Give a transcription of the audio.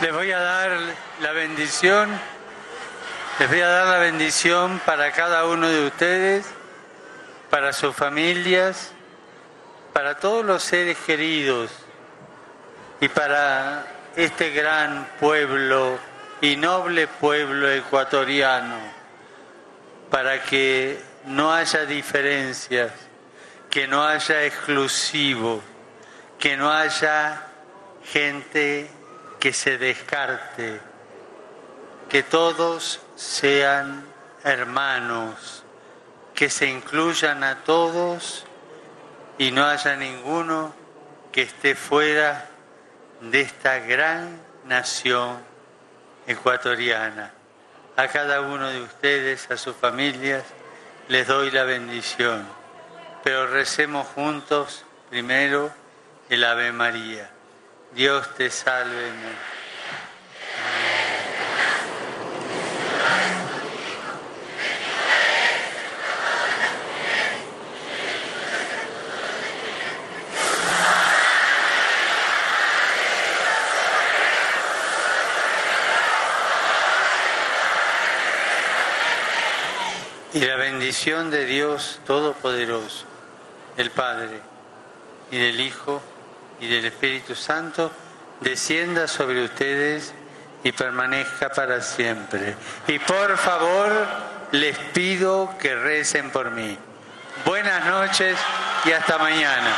Les voy a dar la bendición, les voy a dar la bendición para cada uno de ustedes, para sus familias, para todos los seres queridos y para este gran pueblo y noble pueblo ecuatoriano, para que no haya diferencias, que no haya exclusivos, que no haya gente que se descarte, que todos sean hermanos, que se incluyan a todos y no haya ninguno que esté fuera de esta gran nación ecuatoriana. A cada uno de ustedes, a sus familias, les doy la bendición. Pero recemos juntos primero el Ave María. Dios te salve. Y la bendición de Dios Todopoderoso, el Padre y del Hijo y del Espíritu Santo descienda sobre ustedes y permanezca para siempre. Y por favor, les pido que recen por mí. Buenas noches y hasta mañana.